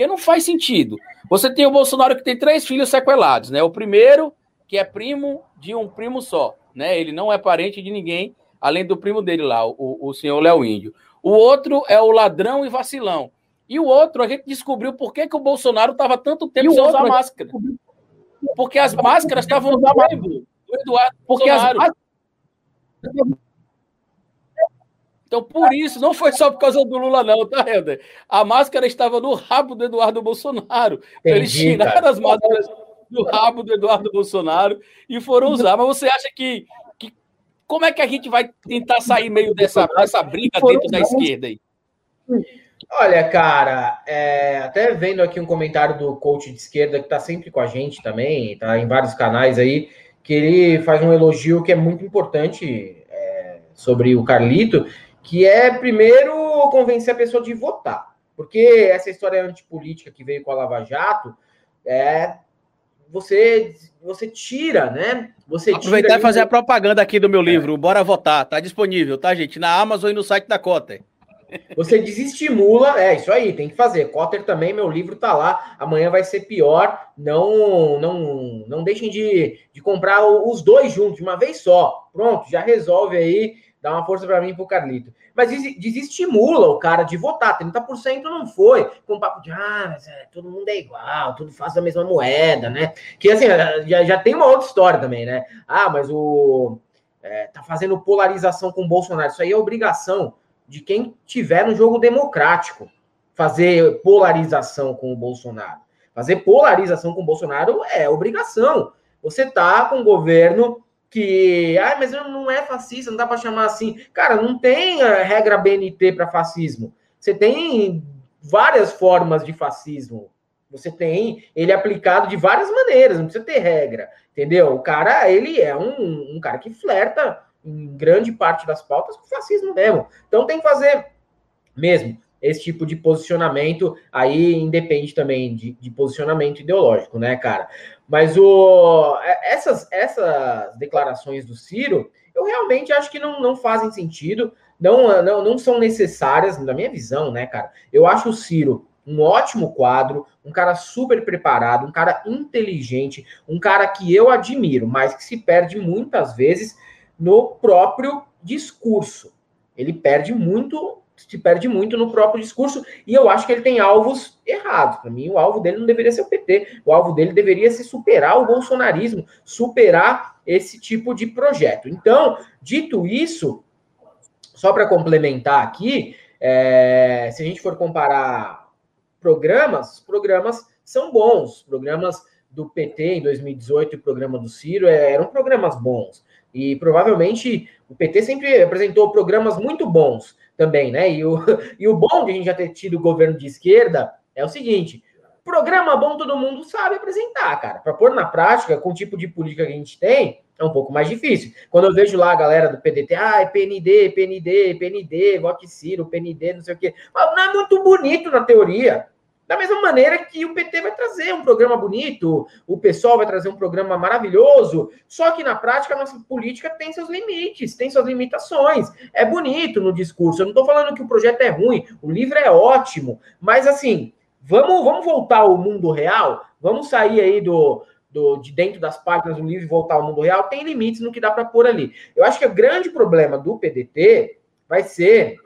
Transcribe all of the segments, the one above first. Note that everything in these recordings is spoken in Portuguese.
Porque não faz sentido. Você tem o Bolsonaro que tem três filhos sequelados, né? O primeiro, que é primo de um primo só, né? Ele não é parente de ninguém, além do primo dele lá, o, o senhor Léo Índio. O outro é o ladrão e vacilão. E o outro, a gente descobriu por que, que o Bolsonaro estava tanto tempo sem usar máscara. Porque as máscaras estavam no Eduardo Porque Bolsonaro. As... Então, por isso, não foi só por causa do Lula, não, tá, Helder? A máscara estava no rabo do Eduardo Bolsonaro. Entendi, eles tiraram as máscaras do rabo do Eduardo Bolsonaro e foram usar. Mas você acha que, que. Como é que a gente vai tentar sair meio dessa, dessa briga dentro da esquerda aí? Olha, cara, é, até vendo aqui um comentário do coach de esquerda que está sempre com a gente também, tá em vários canais aí, que ele faz um elogio que é muito importante é, sobre o Carlito, que é primeiro convencer a pessoa de votar. Porque essa história antipolítica que veio com a Lava Jato, é, você você tira, né? Você Aproveitar tira e fazer a propaganda aqui do meu livro, é. Bora Votar, tá disponível, tá, gente? Na Amazon e no site da Cotter. Você desestimula, é isso aí, tem que fazer. Cotter também, meu livro tá lá. Amanhã vai ser pior. Não, não, não deixem de, de comprar os dois juntos de uma vez só. Pronto, já resolve aí. Dá uma força para mim e pro Carlito. Mas desestimula o cara de votar. 30% não foi. Com papo de, ah, mas é, todo mundo é igual, tudo faz a mesma moeda, né? Que assim, já, já tem uma outra história também, né? Ah, mas o. É, tá fazendo polarização com o Bolsonaro. Isso aí é obrigação de quem tiver no jogo democrático fazer polarização com o Bolsonaro. Fazer polarização com o Bolsonaro é obrigação. Você tá com um governo que, ah, mas não é fascista, não dá para chamar assim. Cara, não tem a regra BNT para fascismo. Você tem várias formas de fascismo. Você tem ele aplicado de várias maneiras, não precisa ter regra, entendeu? O cara, ele é um, um cara que flerta em grande parte das pautas com fascismo mesmo. Então tem que fazer mesmo esse tipo de posicionamento aí independe também de, de posicionamento ideológico, né, cara? Mas o, é, essas, essas declarações do Ciro, eu realmente acho que não, não fazem sentido, não, não, não são necessárias, na minha visão, né, cara? Eu acho o Ciro um ótimo quadro, um cara super preparado, um cara inteligente, um cara que eu admiro, mas que se perde muitas vezes no próprio discurso. Ele perde muito, se perde muito no próprio discurso, e eu acho que ele tem alvos errados. Para mim, o alvo dele não deveria ser o PT, o alvo dele deveria ser superar o bolsonarismo, superar esse tipo de projeto. Então, dito isso, só para complementar aqui, é, se a gente for comparar programas, programas são bons, programas do PT em 2018 e o programa do Ciro é, eram programas bons. E provavelmente o PT sempre apresentou programas muito bons também, né? E o, e o bom de a gente já ter tido governo de esquerda é o seguinte: programa bom todo mundo sabe apresentar, cara. Para pôr na prática, com o tipo de política que a gente tem, é um pouco mais difícil. Quando eu vejo lá a galera do PDT, ah, é PND, PND, PND, vote Ciro, PND, não sei o quê. Mas não é muito bonito na teoria. Da mesma maneira que o PT vai trazer um programa bonito, o pessoal vai trazer um programa maravilhoso, só que na prática a nossa política tem seus limites, tem suas limitações. É bonito no discurso, eu não estou falando que o projeto é ruim, o livro é ótimo, mas assim, vamos, vamos voltar ao mundo real, vamos sair aí do, do, de dentro das páginas do livro e voltar ao mundo real, tem limites no que dá para pôr ali. Eu acho que o grande problema do PDT vai ser.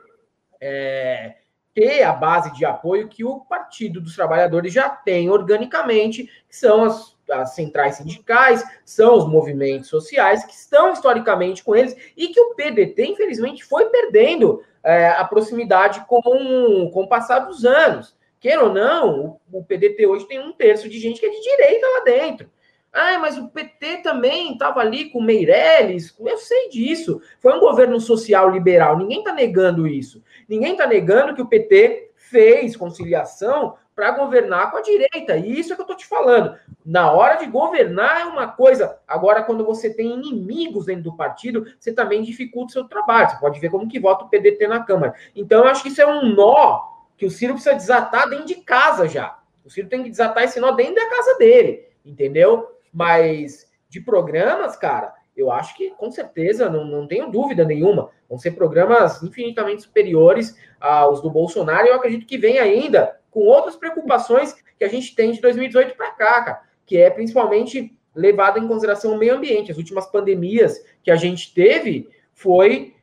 É, ter a base de apoio que o Partido dos Trabalhadores já tem organicamente, que são as, as, centrais sindicais, são os movimentos sociais que estão historicamente com eles e que o PDT, infelizmente, foi perdendo é, a proximidade com, com o passar dos anos. Queira ou não, o, o PDT hoje tem um terço de gente que é de direita lá dentro. Ah, mas o PT também estava ali com Meirelles. Eu sei disso. Foi um governo social liberal. Ninguém está negando isso. Ninguém está negando que o PT fez conciliação para governar com a direita. E isso é que eu estou te falando. Na hora de governar é uma coisa. Agora, quando você tem inimigos dentro do partido, você também dificulta o seu trabalho. Você pode ver como que vota o PDT na Câmara. Então, eu acho que isso é um nó que o Ciro precisa desatar dentro de casa já. O Ciro tem que desatar esse nó dentro da casa dele. Entendeu? Mas de programas, cara, eu acho que com certeza, não, não tenho dúvida nenhuma, vão ser programas infinitamente superiores aos do Bolsonaro. E eu acredito que vem ainda com outras preocupações que a gente tem de 2018 para cá, cara, que é principalmente levado em consideração o meio ambiente. As últimas pandemias que a gente teve foi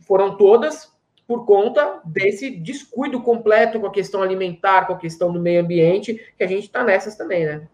foram todas por conta desse descuido completo com a questão alimentar, com a questão do meio ambiente, que a gente está nessas também, né?